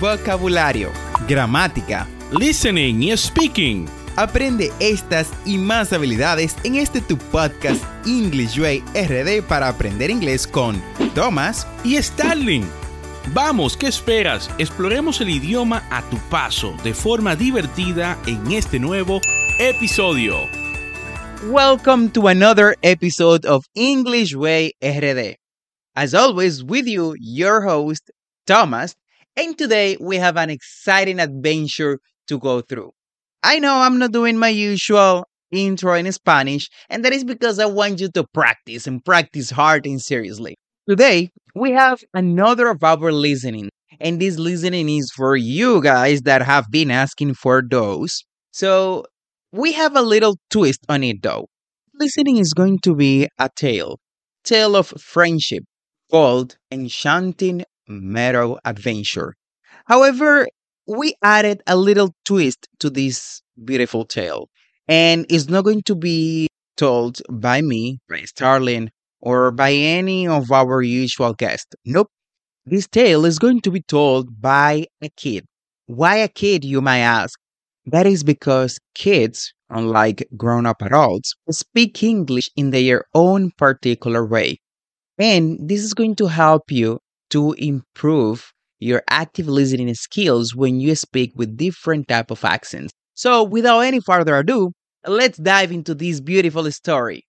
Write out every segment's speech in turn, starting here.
vocabulario, gramática, listening y speaking. Aprende estas y más habilidades en este tu podcast English Way RD para aprender inglés con Thomas y Starling. Vamos, ¿qué esperas? Exploremos el idioma a tu paso de forma divertida en este nuevo episodio. Welcome to another episode of English Way RD. As always, with you, your host, Thomas, and today we have an exciting adventure to go through. I know I'm not doing my usual intro in Spanish, and that is because I want you to practice and practice hard and seriously. Today, we have another of our listening, and this listening is for you guys that have been asking for those. So, we have a little twist on it though. Listening is going to be a tale, tale of friendship called Enchanting Meadow Adventure. However, we added a little twist to this beautiful tale. And it's not going to be told by me, by Starling, or by any of our usual guests. Nope. This tale is going to be told by a kid. Why a kid, you might ask? That is because kids, unlike grown up adults, speak English in their own particular way. And this is going to help you to improve your active listening skills when you speak with different type of accents. So, without any further ado, let's dive into this beautiful story.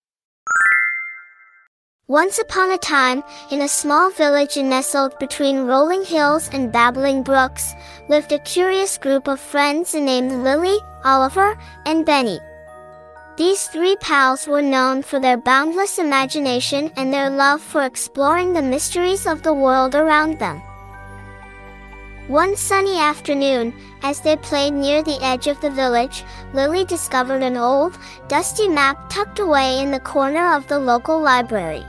Once upon a time, in a small village nestled between rolling hills and babbling brooks, lived a curious group of friends named Lily, Oliver, and Benny. These three pals were known for their boundless imagination and their love for exploring the mysteries of the world around them. One sunny afternoon, as they played near the edge of the village, Lily discovered an old, dusty map tucked away in the corner of the local library.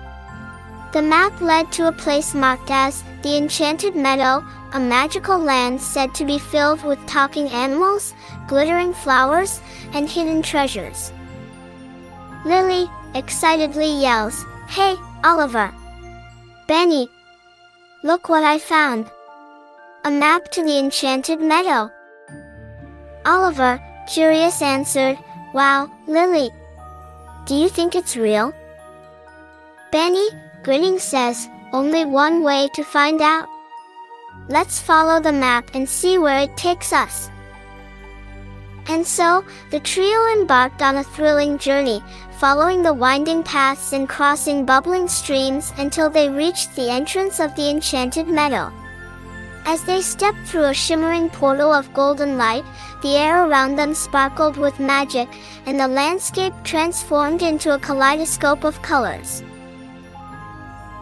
The map led to a place marked as the Enchanted Meadow, a magical land said to be filled with talking animals, glittering flowers, and hidden treasures. Lily excitedly yells, Hey, Oliver! Benny! Look what I found! A map to the enchanted meadow. Oliver, curious, answered, Wow, Lily. Do you think it's real? Benny, grinning, says, Only one way to find out. Let's follow the map and see where it takes us. And so, the trio embarked on a thrilling journey, following the winding paths and crossing bubbling streams until they reached the entrance of the enchanted meadow. As they stepped through a shimmering portal of golden light, the air around them sparkled with magic, and the landscape transformed into a kaleidoscope of colors.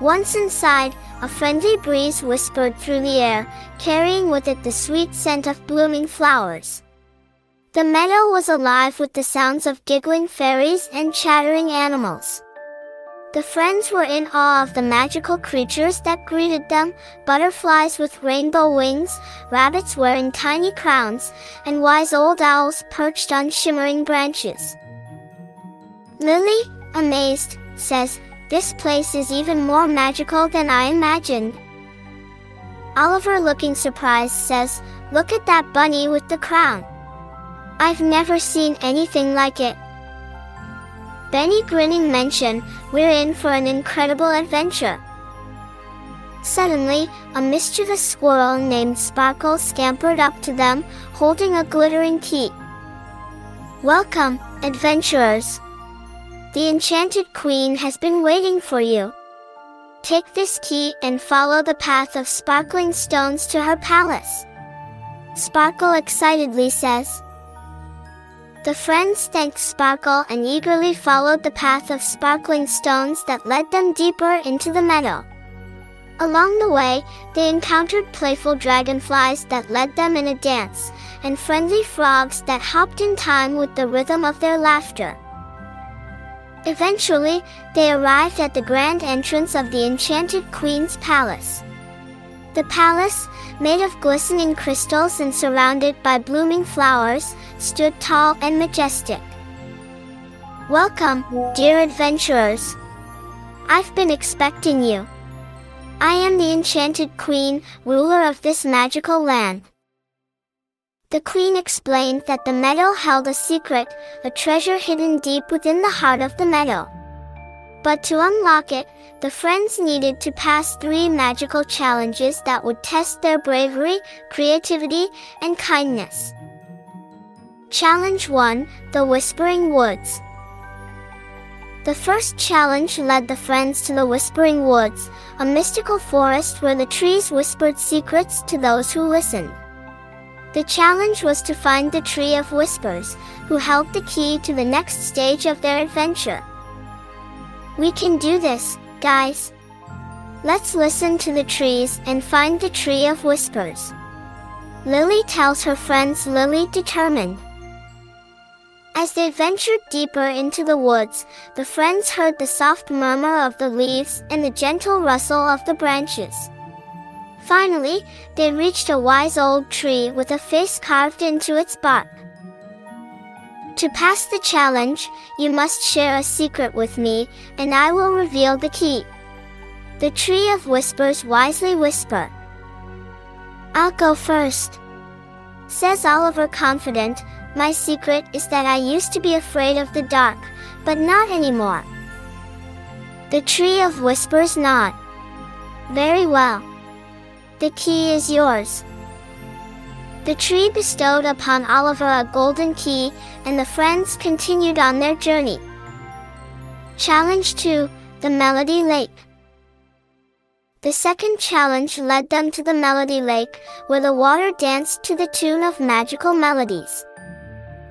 Once inside, a friendly breeze whispered through the air, carrying with it the sweet scent of blooming flowers. The meadow was alive with the sounds of giggling fairies and chattering animals. The friends were in awe of the magical creatures that greeted them butterflies with rainbow wings, rabbits wearing tiny crowns, and wise old owls perched on shimmering branches. Lily, amazed, says, This place is even more magical than I imagined. Oliver, looking surprised, says, Look at that bunny with the crown. I've never seen anything like it. Benny grinning mentioned, we're in for an incredible adventure. Suddenly, a mischievous squirrel named Sparkle scampered up to them, holding a glittering key. Welcome, adventurers. The enchanted queen has been waiting for you. Take this key and follow the path of sparkling stones to her palace. Sparkle excitedly says, the friends thanked Sparkle and eagerly followed the path of sparkling stones that led them deeper into the meadow. Along the way, they encountered playful dragonflies that led them in a dance, and friendly frogs that hopped in time with the rhythm of their laughter. Eventually, they arrived at the grand entrance of the Enchanted Queen's Palace. The palace, made of glistening crystals and surrounded by blooming flowers, stood tall and majestic. Welcome, dear adventurers. I've been expecting you. I am the enchanted queen, ruler of this magical land. The queen explained that the meadow held a secret, a treasure hidden deep within the heart of the meadow. But to unlock it, the friends needed to pass three magical challenges that would test their bravery, creativity, and kindness. Challenge 1 The Whispering Woods. The first challenge led the friends to the Whispering Woods, a mystical forest where the trees whispered secrets to those who listened. The challenge was to find the Tree of Whispers, who held the key to the next stage of their adventure. We can do this, guys. Let's listen to the trees and find the Tree of Whispers. Lily tells her friends Lily determined. As they ventured deeper into the woods, the friends heard the soft murmur of the leaves and the gentle rustle of the branches. Finally, they reached a wise old tree with a face carved into its bark. To pass the challenge, you must share a secret with me, and I will reveal the key. The Tree of Whispers wisely whisper. I'll go first. Says Oliver confident, my secret is that I used to be afraid of the dark, but not anymore. The Tree of Whispers nod. Very well. The key is yours. The tree bestowed upon Oliver a golden key, and the friends continued on their journey. Challenge 2 The Melody Lake. The second challenge led them to the Melody Lake, where the water danced to the tune of magical melodies.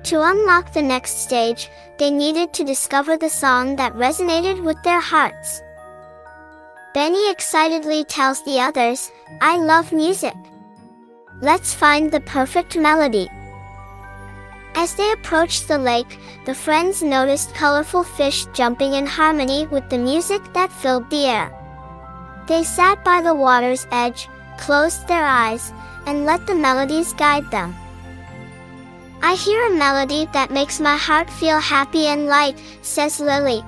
To unlock the next stage, they needed to discover the song that resonated with their hearts. Benny excitedly tells the others, I love music. Let's find the perfect melody. As they approached the lake, the friends noticed colorful fish jumping in harmony with the music that filled the air. They sat by the water's edge, closed their eyes, and let the melodies guide them. I hear a melody that makes my heart feel happy and light, says Lily.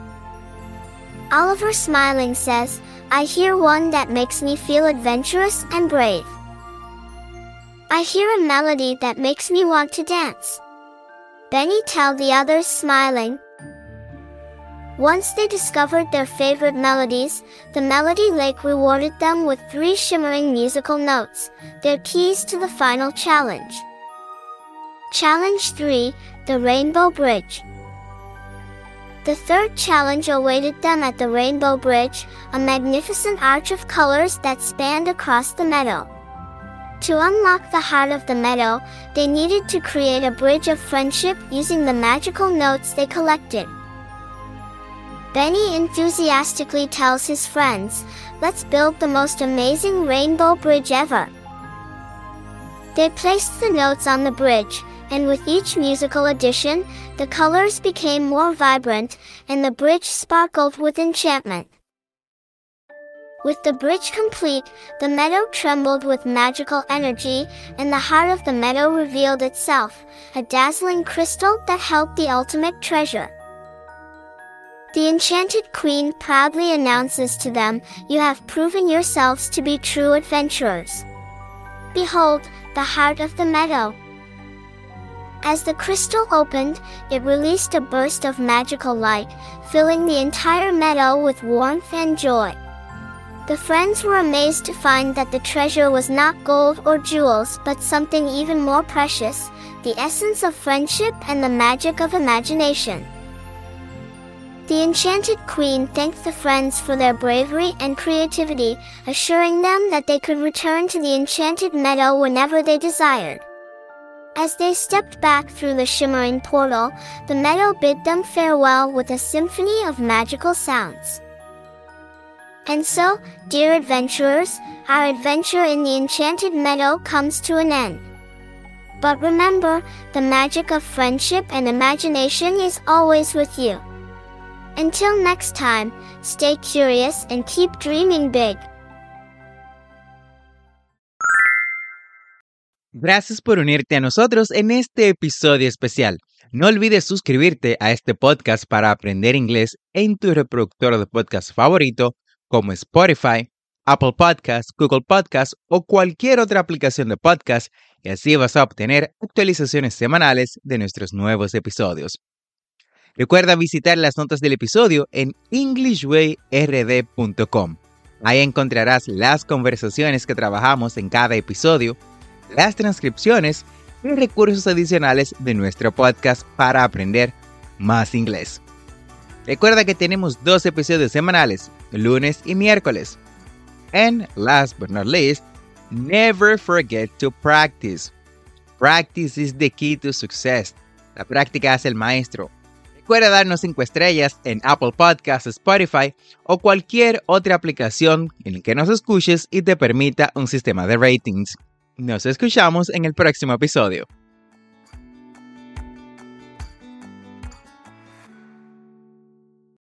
Oliver smiling says, I hear one that makes me feel adventurous and brave. I hear a melody that makes me want to dance. Benny tell the others smiling. Once they discovered their favorite melodies, the Melody Lake rewarded them with three shimmering musical notes, their keys to the final challenge. Challenge 3 The Rainbow Bridge. The third challenge awaited them at the Rainbow Bridge, a magnificent arch of colors that spanned across the meadow. To unlock the heart of the meadow, they needed to create a bridge of friendship using the magical notes they collected. Benny enthusiastically tells his friends, let's build the most amazing rainbow bridge ever. They placed the notes on the bridge, and with each musical addition, the colors became more vibrant, and the bridge sparkled with enchantment. With the bridge complete, the meadow trembled with magical energy, and the heart of the meadow revealed itself, a dazzling crystal that held the ultimate treasure. The enchanted queen proudly announces to them, You have proven yourselves to be true adventurers. Behold, the heart of the meadow. As the crystal opened, it released a burst of magical light, filling the entire meadow with warmth and joy. The friends were amazed to find that the treasure was not gold or jewels but something even more precious, the essence of friendship and the magic of imagination. The enchanted queen thanked the friends for their bravery and creativity, assuring them that they could return to the enchanted meadow whenever they desired. As they stepped back through the shimmering portal, the meadow bid them farewell with a symphony of magical sounds. And so, dear adventurers, our adventure in the Enchanted Meadow comes to an end. But remember, the magic of friendship and imagination is always with you. Until next time, stay curious and keep dreaming big. Gracias por unirte a nosotros en este episodio especial. No olvides suscribirte a este podcast para aprender inglés en tu reproductor de podcast favorito como Spotify, Apple Podcasts, Google Podcasts o cualquier otra aplicación de podcast y así vas a obtener actualizaciones semanales de nuestros nuevos episodios. Recuerda visitar las notas del episodio en englishwayrd.com. Ahí encontrarás las conversaciones que trabajamos en cada episodio, las transcripciones y recursos adicionales de nuestro podcast para aprender más inglés. Recuerda que tenemos dos episodios semanales, lunes y miércoles. And last but not least, never forget to practice. Practice is the key to success. La práctica es el maestro. Recuerda darnos 5 estrellas en Apple Podcasts, Spotify o cualquier otra aplicación en la que nos escuches y te permita un sistema de ratings. Nos escuchamos en el próximo episodio.